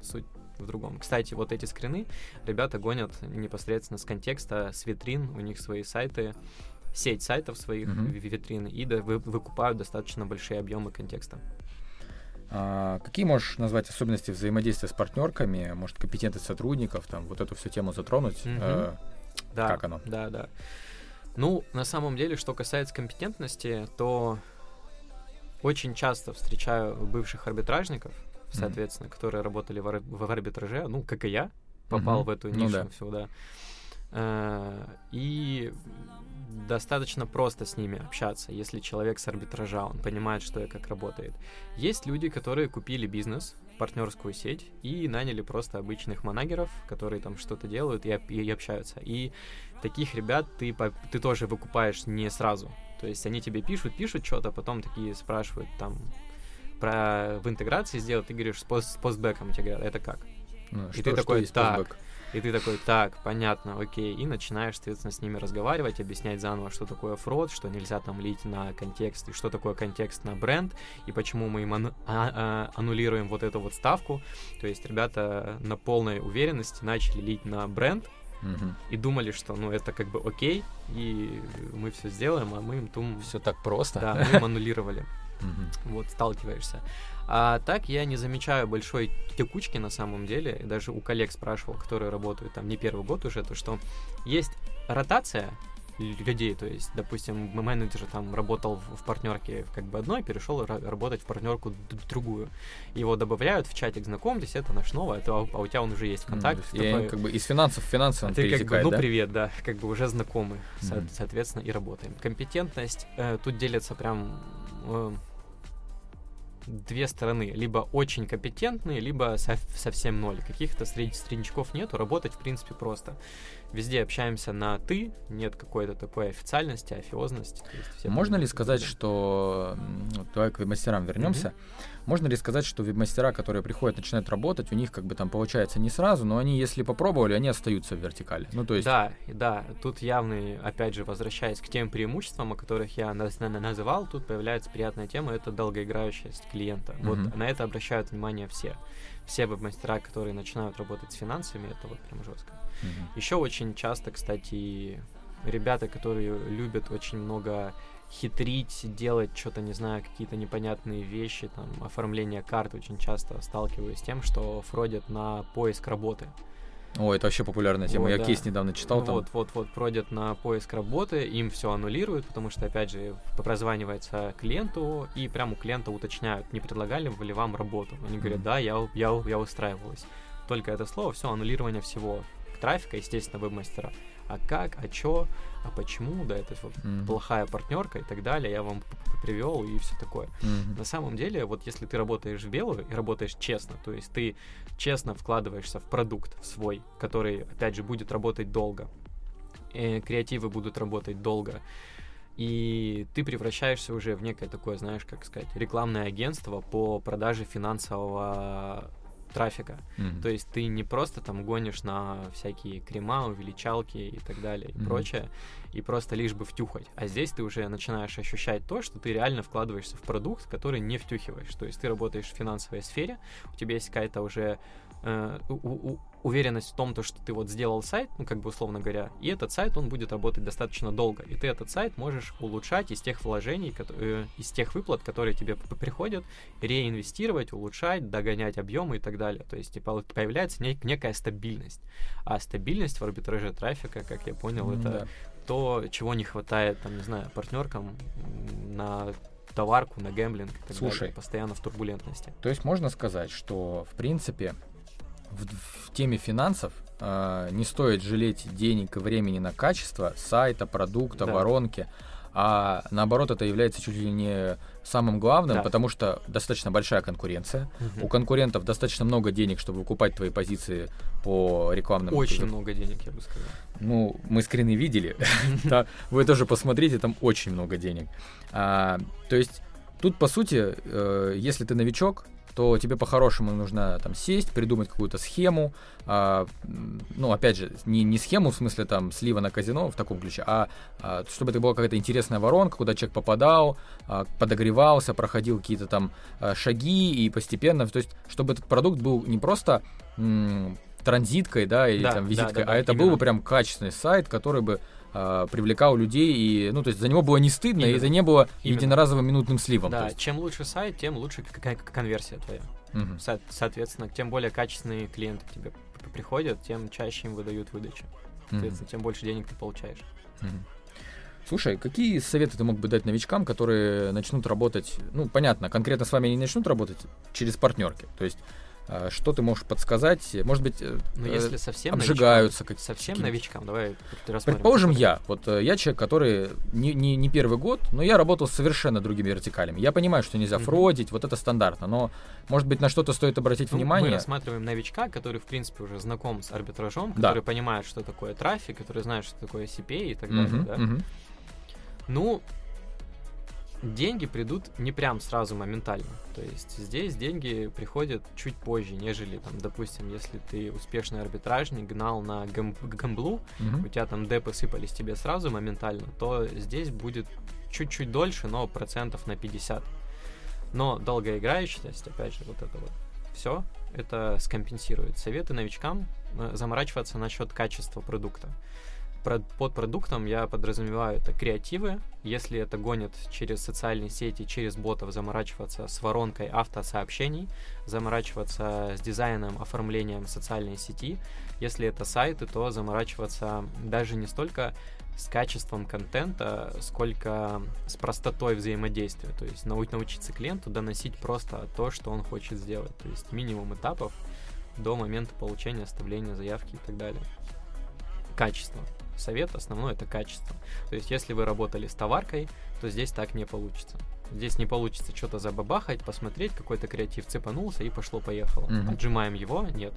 суть в другом. Кстати, вот эти скрины ребята гонят непосредственно с контекста, с витрин, у них свои сайты, сеть сайтов своих ви- витрин, и да, вы- выкупают достаточно большие объемы контекста. А, какие можешь назвать особенности взаимодействия с партнерками, может, компетентность сотрудников, там, вот эту всю тему затронуть? Мгм. Э, Да, Как оно? Да, да. Ну, на самом деле, что касается компетентности, то очень часто встречаю бывших арбитражников, соответственно, которые работали в, ар- в арбитраже, ну, как и я, попал Мгм. в эту Ну нишу да. всю, да. Э, И достаточно просто с ними общаться, если человек с арбитража, он понимает, что и как работает. Есть люди, которые купили бизнес, партнерскую сеть и наняли просто обычных манагеров, которые там что-то делают и, и общаются. И таких ребят ты, ты тоже выкупаешь не сразу. То есть они тебе пишут, пишут что-то, потом такие спрашивают там про в интеграции сделать, ты говоришь с, пост, с постбэком, тебе говорят, это как? Ну, и что, ты такой, так, и ты такой, так, понятно, окей, и начинаешь, соответственно, с ними разговаривать, объяснять заново, что такое фрод, что нельзя там лить на контекст, и что такое контекст на бренд, и почему мы им ану- а- а- аннулируем вот эту вот ставку. То есть ребята на полной уверенности начали лить на бренд, Мгм. и думали, что ну это как бы окей, и мы все сделаем, а мы им тум... Все так просто. Да, мы им аннулировали. Мгм. Вот, сталкиваешься. А так я не замечаю большой текучки на самом деле. Даже у коллег спрашивал, которые работают там не первый год уже, то что есть ротация лю- людей, то есть, допустим, менеджер там работал в, в партнерке как бы одной, перешел ра- работать в партнерку другую. Его добавляют в чатик, знакомьтесь, это наш новый, а, то- а у тебя он уже есть то есть я как бы из финансов в финансы А ты как бы, ну да? привет, да, как бы уже знакомы, со- Мгм. соответственно, и работаем. Компетентность э, тут делится прям э, две стороны, либо очень компетентные, либо со- совсем ноль. Каких-то сред- среднячков нету, работать в принципе просто. Везде общаемся на ты, нет какой-то такой официальности, все Можно ли сказать, что... Давай к веб-мастерам вернемся. Можно ли сказать, что веб-мастера, которые приходят, начинают работать, у них как бы там получается не сразу, но они, если попробовали, они остаются в вертикали. Ну, то есть... Да, да, тут явный, опять же, возвращаясь к тем преимуществам, о которых я наз- на- называл, тут появляется приятная тема, это долгоиграющесть клиента. Вот Мгм. на это обращают внимание все. Все веб-мастера, которые начинают работать с финансами, это вот прям жестко. Мгм. Еще очень часто, кстати, ребята, которые любят очень много хитрить, делать что-то, не знаю, какие-то непонятные вещи, там, оформление карт, очень часто сталкиваюсь с тем, что фродят на поиск работы. О, это вообще популярная тема. Вот, Я да. кейс недавно читал Ну там. Вот, вот, вот, пройдет на поиск работы, им все аннулируют, потому что, опять же, прозванивается клиенту, и прямо у клиента уточняют, не предлагали ли вам работу. Они говорят, Мгм. да, я, я, я устраивалась. Только это слово, все, аннулирование всего трафика, естественно, веб-мастера. А как, а чё, а почему, да, это вот Мгм. плохая партнерка и так далее, я вам привел и все такое. Мгм. На самом деле, вот если ты работаешь в белую и работаешь честно, то есть ты честно вкладываешься в продукт в свой, который, опять же, будет работать долго, э, креативы будут работать долго, и ты превращаешься уже в некое такое, знаешь, как сказать, рекламное агентство по продаже финансового трафика. Мгм. То есть ты не просто там гонишь на всякие крема, увеличалки и так далее и Мгм. прочее, и просто лишь бы втюхать. А здесь ты уже начинаешь ощущать то, что ты реально вкладываешься в продукт, который не втюхиваешь. То есть ты работаешь в финансовой сфере, у тебя есть какая-то уже э, у- у- уверенность в том, то, что ты вот сделал сайт, ну, как бы условно говоря, и этот сайт, он будет работать достаточно долго, и ты этот сайт можешь улучшать из тех вложений, кото- э, из тех выплат, которые тебе приходят, реинвестировать, улучшать, догонять объемы и так далее. То есть типа, появляется нек- некая стабильность. А стабильность в арбитраже трафика, как я понял, М, это да. то, чего не хватает, там, не знаю, партнеркам на товарку, на гэмблинг и так Слушай. далее, постоянно в турбулентности. То есть можно сказать, что в принципе в, в теме финансов э, не стоит жалеть денег и времени на качество сайта, продукта, Да. воронки, а наоборот это является чуть ли не самым главным, Да. потому что достаточно большая конкуренция. Мгм. У конкурентов достаточно много денег, чтобы выкупать твои позиции по рекламным. Очень много денег, я бы сказал. Ну, мы скрины видели. Вы тоже посмотрите, там очень много денег. А, То есть тут, по сути, э, если ты новичок, то тебе по-хорошему нужно там сесть, придумать какую-то схему. а, Ну, опять же, не, не схему в смысле там слива на казино в таком ключе, а, а, чтобы это была какая-то интересная воронка, куда человек попадал, а, подогревался, проходил какие-то там а, шаги и постепенно, то есть, чтобы этот продукт был не просто м, транзиткой, да, или Да, там да, визиткой, да, а да, это был именно. бы прям качественный сайт, который бы а, привлекал людей и, ну, то есть за него было не стыдно, и Именно. это не было Именно. единоразовым минутным сливом. Да, чем лучше сайт, тем лучше какая конверсия твоя. Мгм. Со- Соответственно, тем более качественные клиенты к тебе приходят, тем чаще им выдают выдачу. Соответственно, тем больше денег ты получаешь. Мгм. Слушай, какие советы ты мог бы дать новичкам, которые начнут работать, ну, понятно, конкретно с вами они начнут работать через партнерки, то есть что ты можешь подсказать? Может быть, э, Ну, если совсем обжигаются новичкам, как совсем новичкам, давай. Предположим, я. Вот э, я человек, который не, не, не первый год, но я работал с совершенно другими вертикалями. Я понимаю, что нельзя Мгм. фродить, вот это стандартно, но, может быть, на что-то стоит обратить Ну, Мы внимание. рассматриваем новичка, который, в принципе, уже знаком с арбитражом, Да. который понимает, что такое трафик, который знает, что такое CPA и так Мгм, далее. да? мгм. Ну, деньги придут не прям сразу моментально. То есть здесь деньги приходят чуть позже, нежели, там, допустим, если ты успешный арбитражник, гнал на гам- гамблу, Мгм. у тебя там депы сыпались тебе сразу моментально, то здесь будет чуть-чуть дольше, но процентов на 50. Но долгоиграющесть, опять же, вот это вот все, это скомпенсирует. Советы новичкам э, заморачиваться насчет качества продукта. Под продуктом я подразумеваю это креативы. Если это гонит через социальные сети, через ботов, заморачиваться с воронкой автосообщений, заморачиваться с дизайном, оформлением социальной сети. Если это сайты, то заморачиваться даже не столько с качеством контента, сколько с простотой взаимодействия. То есть нау- научиться клиенту доносить просто то, что он хочет сделать. То есть минимум этапов до момента получения, оставления заявки и так далее. Качество. Совет основной это качество. То есть если вы работали с товаркой, то здесь так не получится. Здесь не получится что-то забабахать, посмотреть, какой-то креатив цепанулся и пошло-поехало. Мгм. Отжимаем его, нет.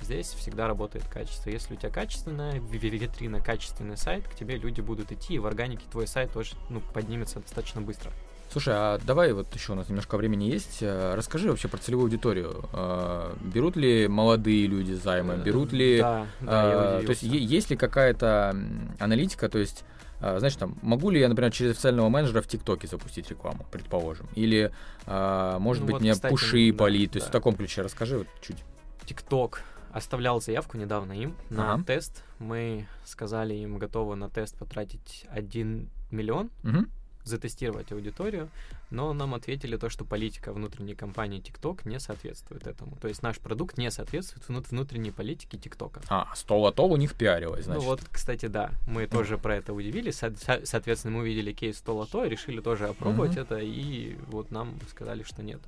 Здесь всегда работает качество. Если у тебя качественная ви- ви- витрина, качественный сайт, к тебе люди будут идти, и в органике твой сайт тоже ну, поднимется достаточно быстро. Слушай, а давай вот еще у нас немножко времени есть. э, Расскажи вообще про целевую аудиторию. Э, Берут ли молодые люди займы? Берут ли... Да, да, а, то есть есть ли какая-то аналитика, то есть знаешь, там, могу ли я, например, через официального менеджера в ТикТоке запустить рекламу, предположим? Или, а, может Ну быть, вот, мне кстати, пуши да, полить? То есть да. в таком ключе расскажи вот чуть. ТикТок оставлял заявку недавно им на Ага. тест. Мы сказали им готовы на тест потратить 1 миллион, Мгм. Затестировать аудиторию, но нам ответили то, что политика внутренней компании TikTok не соответствует этому. То есть наш продукт не соответствует внут- внутренней политике ТикТока. А, стол атол у них пиарилось, значит. Ну вот, кстати, да, мы тоже про это удивились. Со- со- Соответственно, мы увидели кейс Столото, решили тоже опробовать Мгм. это, и вот нам сказали, что нет.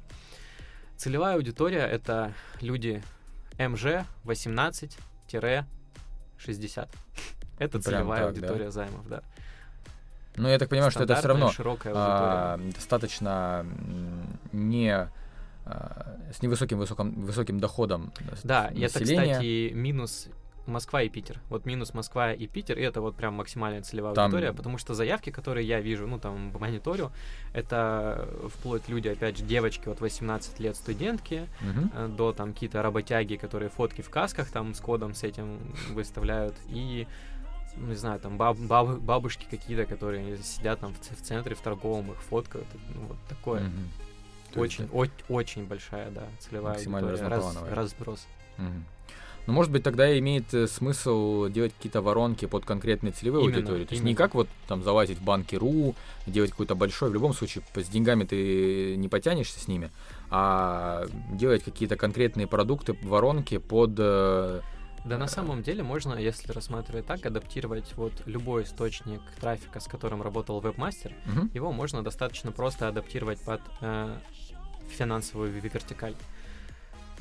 Целевая аудитория — это люди МЖ 18-60. Это Прям целевая так, да? аудитория займов, да. Но я так понимаю, что это все равно а, достаточно не а, с невысоким высоким, высоким доходом Да, и это, населения. кстати, минус Москва и Питер. Вот минус Москва и Питер, и это вот прям максимальная целевая Там- аудитория, потому что заявки, которые я вижу, ну там по мониторю, это вплоть люди, опять же, девочки от 18 лет студентки, э, до там какие-то работяги, которые фотки в касках там с кодом с этим выставляют, и ну, не знаю, там баб- баб- бабушки какие-то, которые сидят там в, в центре, в торговом, их фоткают, ну, вот такое. Мгм. То есть, Очень, о- очень большая, да, целевая Максимально аудитория. Раз- разброс. Мгм. Ну, может быть, тогда имеет э, смысл делать какие-то воронки под конкретные целевые Именно, аудитории. То есть не именно. как вот там залазить в банки.ру, делать какой-то большой, в любом случае с деньгами ты не потянешься с ними, а делать какие-то конкретные продукты, воронки под... Да, на самом деле можно, если рассматривать так, адаптировать вот любой источник трафика, с которым работал вебмастер, мгм. его можно достаточно просто адаптировать под э, финансовую вертикаль.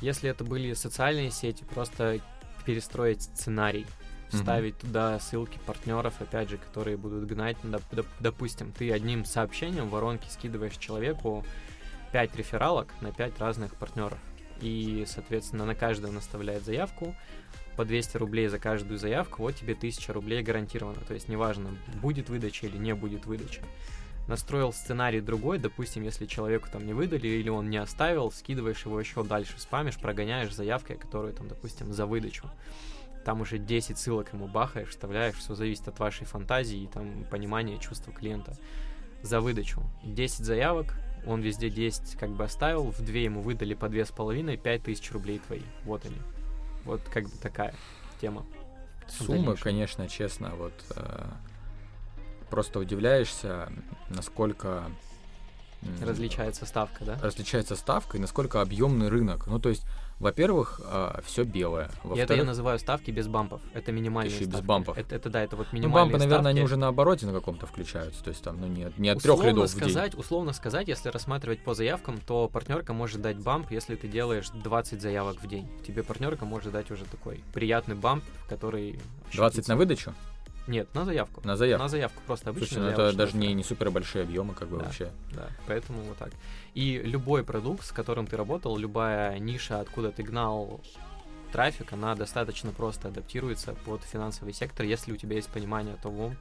Если это были социальные сети, просто перестроить сценарий, вставить туда ссылки партнеров, опять же, которые будут гнать. Доп- допустим, ты одним сообщением в воронке скидываешь человеку 5 рефералок на 5 разных партнеров. И, соответственно, на каждого наставляет заявку, по 200 рублей за каждую заявку, вот тебе 1000 рублей гарантированно. То есть неважно, будет выдача или не будет выдача. Настроил сценарий другой, допустим, если человеку там не выдали или он не оставил, скидываешь его еще дальше, спамишь, прогоняешь заявкой, которую там, допустим, за выдачу. Там уже 10 ссылок ему бахаешь, вставляешь, все зависит от вашей фантазии и там понимания чувства клиента. За выдачу. 10 заявок, он везде 10 как бы оставил, в 2 ему выдали по 2,5, 5000 рублей твои. Вот они. Вот как бы такая тема. Суммы, конечно, честно, вот э, просто удивляешься, насколько Различается ставка, да? различается ставка и насколько объемный рынок. Ну, то есть, во-первых, все белое. И это я называю ставки без бампов. Это минимальные Еще ставки. без бампов. Это, это да, это вот Ну, минимальные бампы, наверное, ставки. они уже на обороте на каком-то включаются. То есть там, ну, не, не от трех рядов в день. сказать, Условно сказать, если рассматривать по заявкам, то партнерка может дать бамп, если ты делаешь 20 заявок в день. Тебе партнерка может дать уже такой приятный бамп, который... 20 ощутится. на выдачу? Нет, на заявку. На заявку? На заявку, просто обычно. Слушай, ну это даже не, не супер большие объемы, как бы Да. вообще. Да, поэтому вот так. И любой продукт, с которым ты работал, любая ниша, откуда ты гнал трафик, она достаточно просто адаптируется под финансовый сектор, если у тебя есть понимание того,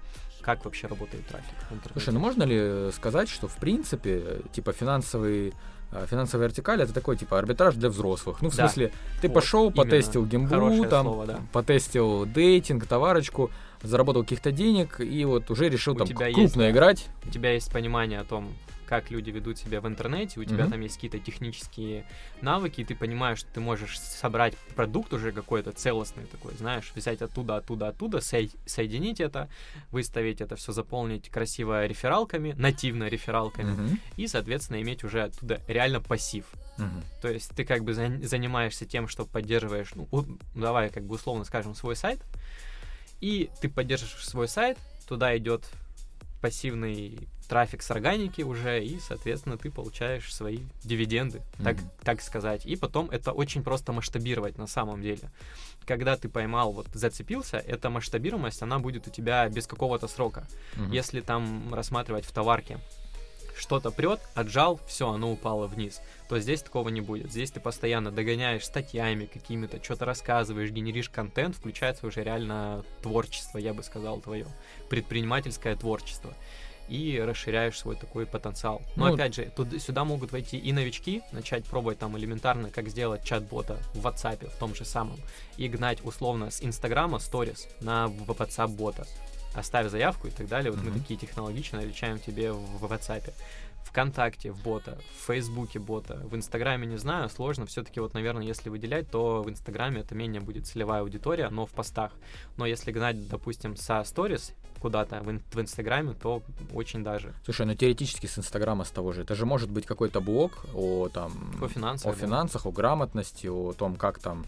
как вообще работает трафик. Слушай, ну можно ли сказать, что в принципе, типа финансовый э, финансовая вертикаль это такой типа арбитраж для взрослых. Ну, в Да. смысле, ты Вот, пошел, потестил гимбу, там, слово, да. потестил дейтинг, товарочку, заработал каких-то денег и вот уже решил У там тебя крупно есть, играть. у тебя есть понимание о том, как люди ведут себя в интернете, у тебя Мгм. там есть какие-то технические навыки, и ты понимаешь, что ты можешь собрать продукт уже какой-то целостный такой, знаешь, взять оттуда, оттуда, оттуда, сой- соединить это, выставить это все, заполнить красиво рефералками, нативно рефералками, Мгм. и, соответственно, иметь уже оттуда реально пассив. Мгм. То есть ты как бы зан- занимаешься тем, что поддерживаешь, ну, давай как бы условно скажем, свой сайт, и ты поддерживаешь свой сайт, туда идет пассивный трафик с органики уже, и, соответственно, ты получаешь свои дивиденды, так, Мгм. так сказать. И потом это очень просто масштабировать на самом деле. Когда ты поймал, вот зацепился, эта масштабируемость, она будет у тебя без какого-то срока. Мгм. Если там рассматривать в товарке, что-то прет, отжал, все, оно упало вниз, то здесь такого не будет. Здесь ты постоянно догоняешь статьями какими-то, что-то рассказываешь, генеришь контент, включается уже реально творчество, я бы сказал, твое, предпринимательское творчество. И расширяешь свой такой потенциал. Но Ну, опять же, туда, сюда могут войти и новички, начать пробовать там элементарно, как сделать чат-бота в WhatsApp, в том же самом, и гнать условно с Инстаграма сторис на WhatsApp-бота оставь заявку и так далее. Вот мы Мгм. такие технологично отвечаем тебе в, в WhatsApp. ВКонтакте в бота, в Фейсбуке бота, в Инстаграме не знаю, сложно. Все-таки вот, наверное, если выделять, то в Инстаграме это менее будет целевая аудитория, но в постах. Но если гнать, допустим, со сторис куда-то в, ин- в Инстаграме, то очень даже. Слушай, ну теоретически с Инстаграма с того же. Это же может быть какой-то блог о там О финансах. о да. финансах, о грамотности, о том, как там.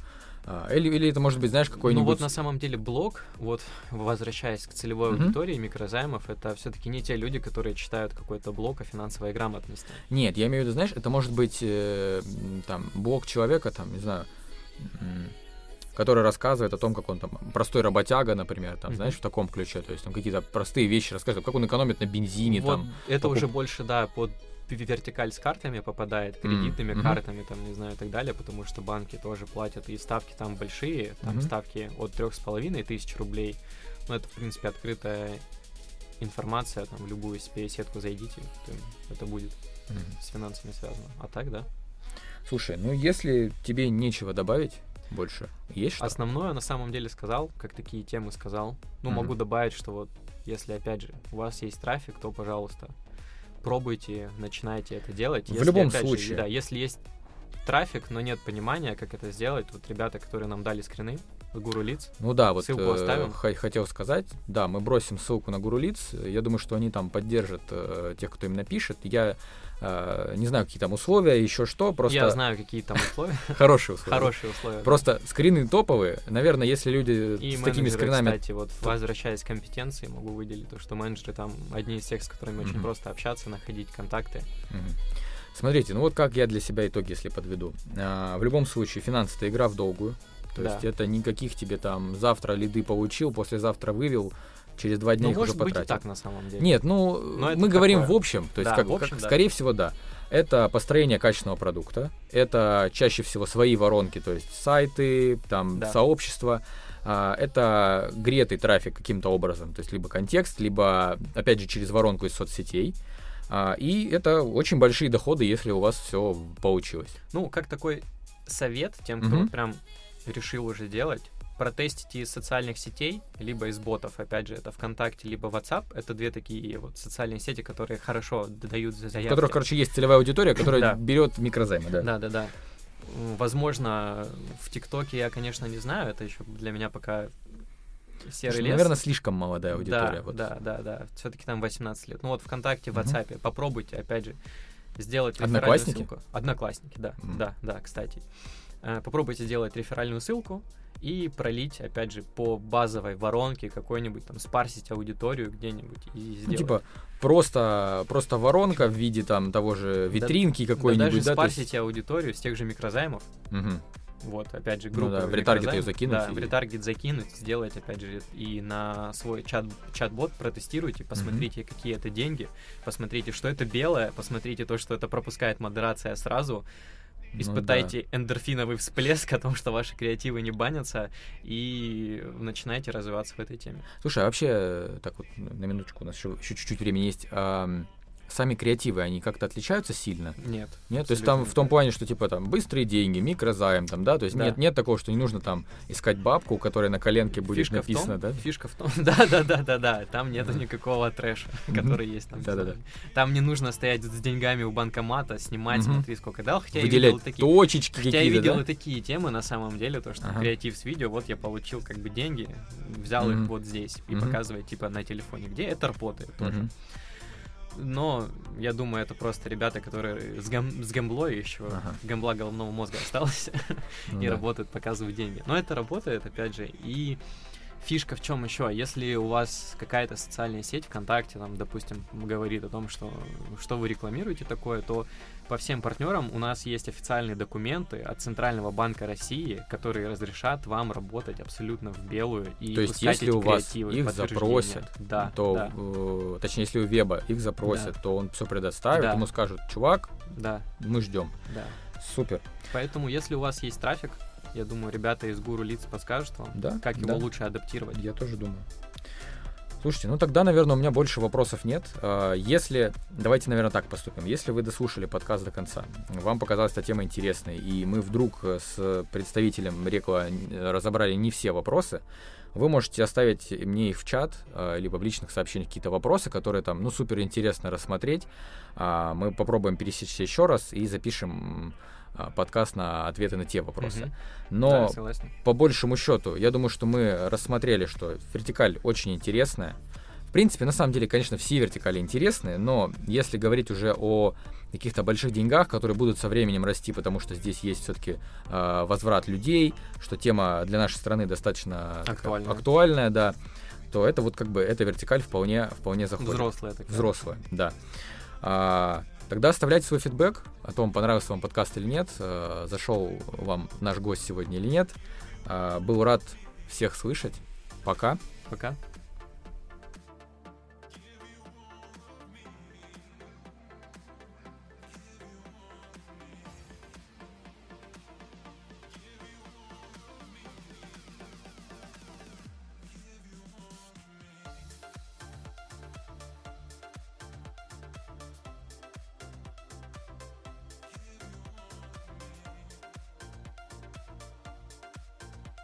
А, или, или это может быть, знаешь, Ну какой-нибудь. вот на самом деле блог, вот возвращаясь к целевой Мгм. аудитории микрозаймов, это все-таки не те люди, которые читают какой-то блог о финансовой грамотности. Нет, я имею в виду, знаешь, это может быть э, там блог человека, там, не знаю, который рассказывает о том, как он там простой работяга, например, там, Мгм. знаешь, в таком ключе, то есть там какие-то простые вещи рассказывает, как он экономит на бензине, вот там. это покуп- уже больше, да, под вертикаль с картами попадает, кредитными мгм. картами, там, не знаю, и так далее, потому что банки тоже платят, и ставки там большие, там Мгм. ставки от трех с половиной тысяч рублей. Ну, это, в принципе, открытая информация, там, в любую себе сетку зайдите, то это будет Мгм. с финансами связано. А так, да. Слушай, ну если тебе нечего добавить больше, есть что? Основное на самом деле сказал, как такие темы сказал. Ну, Мгм. могу добавить, что вот, если, опять же, у вас есть трафик, то, пожалуйста, пробуйте, начинайте это делать. В Если, любом опять же, случае. да, если есть трафик, но нет понимания, как это сделать, вот ребята, которые нам дали скрины, Гуру Лиц, Ну да, вот Ссылку э, оставим. х- хотел сказать, да, мы бросим ссылку на Гуру Лиц. Я думаю, что они там поддержат э, тех, кто им напишет. Я э, не знаю, какие там условия, еще что, просто я знаю, какие там условия, хорошие условия. хорошие условия. Просто скрины топовые. Наверное, если люди И с такими скринами... кстати, вот возвращаясь к компетенции, могу выделить то, что менеджеры там одни из тех, с которыми очень просто общаться, находить контакты. Смотрите, ну вот как я для себя итоги, если подведу. А, в любом случае, финансы это игра в долгую. То Да. есть это никаких тебе там завтра лиды получил, послезавтра вывел, через два дня Ну, их уже может быть и так на самом деле. Нет, ну, Но мы говорим такое. в общем, то есть, Да, как, общем, как- да. скорее всего, да. Это построение качественного продукта, это чаще всего свои воронки, то есть сайты, там, Да. сообщества, а, это гретый трафик каким-то образом, то есть либо контекст, либо, опять же, через воронку из соцсетей. А, и это очень большие доходы, если у вас все получилось. Ну, как такой совет тем, кто вот прям решил уже делать, протестите из социальных сетей, либо из ботов, опять же, это ВКонтакте, либо WhatsApp. Это две такие вот социальные сети, которые хорошо дают заявки. которых, короче, есть целевая аудитория, которая Да. берет микрозаймы, да. Да, да, да. Возможно, в ТикТоке я, конечно, не знаю, это еще для меня пока серый Слушай, лес. Наверное, слишком молодая аудитория. Да, вот. да, да, да. Все-таки там 18 лет. Ну вот ВКонтакте, в. WhatsApp, попробуйте, опять же, сделать Одноклассники? ссылку. Одноклассники, да, Мгм. да, да, кстати. Э, попробуйте сделать реферальную ссылку и пролить, опять же, по базовой воронке какой-нибудь, там, спарсить аудиторию где-нибудь и Ну, сделать. типа, просто, просто воронка в виде там того же витринки Да какой-нибудь, даже да? то есть- аудиторию с тех же микрозаймов, Мгм. вот, опять же, Ну группы да, в ретаргет микрозаймов. закинуть Да, и- в ретаргет закинуть, сделать, опять же, и на свой чат, чат-бот протестируйте, посмотрите, какие это деньги, посмотрите, что это белое, посмотрите то, что это пропускает модерация сразу, Ну испытайте эндорфиновый всплеск о том, что ваши креативы не банятся, и начинайте развиваться в этой теме. Слушай, а вообще, э, так вот, на минуточку, у нас еще, чуть-чуть времени есть. Сами креативы, они как-то отличаются сильно? Нет. Нет, то есть там в том плане, что типа там быстрые деньги, микрозайм, там, да, то есть Да. нет, нет такого, что не нужно там искать бабку, у которой на коленке будет Фишка написано, в том, да? Фишка в том, да, да, да, да, да. Там нету никакого трэша, который есть там. Да-да-да. Там не нужно стоять с деньгами у банкомата, снимать, смотри, сколько дал. Хотя я видел такие. точечки Хотя я видел да? и такие темы на самом деле, то, что креатив с видео, вот я получил как бы деньги, взял их вот здесь и показывает типа на телефоне, где это работает тоже. Но я думаю, это просто ребята, которые с, гам- с гамблой еще, Ага. гамбла головного мозга осталась, Ну и да. работают, показывают деньги. Но это работает, опять же, и фишка в чем еще? Если у вас какая-то социальная сеть ВКонтакте, там, допустим, говорит о том, что, что вы рекламируете такое, то по всем партнерам у нас есть официальные документы от Центрального банка России, которые разрешат вам работать абсолютно в белую и То есть, если у вас их запросят, да, то, да, э, точнее, если у Веба их запросят, Да. то он все предоставит, Да. ему скажут, чувак, да, мы ждем. да. Супер. Поэтому, если у вас есть трафик, я думаю, ребята из Гуру Лиц подскажут вам, Да, как его да. лучше адаптировать. Я тоже думаю. Слушайте, ну тогда, наверное, у меня больше вопросов нет. А, Если, давайте, наверное, так поступим. Если вы дослушали подкаст до конца, вам показалась эта тема интересной, и мы вдруг с представителем Рекла э, разобрали не все вопросы, вы можете оставить мне их в чат, а, либо в личных сообщениях какие-то вопросы, которые там, ну, супер интересно рассмотреть. А, Мы попробуем пересечься еще раз и запишем подкаст на ответы на те вопросы. Мгм. Но Да, по большему счету, я думаю, что мы рассмотрели, что вертикаль очень интересная. В принципе, на самом деле, конечно, все вертикали интересные, но если говорить уже о каких-то больших деньгах, которые будут со временем расти, потому что здесь есть все-таки возврат людей, что тема для нашей страны достаточно такая Актуальная. актуальная, да, то это вот как бы эта вертикаль вполне, вполне заходит. Взрослая такая. Взрослая, да. А, тогда оставляйте свой фидбэк о том, понравился вам подкаст или нет, э, зашел вам наш гость сегодня или нет. А, был рад всех слышать. Пока. Пока.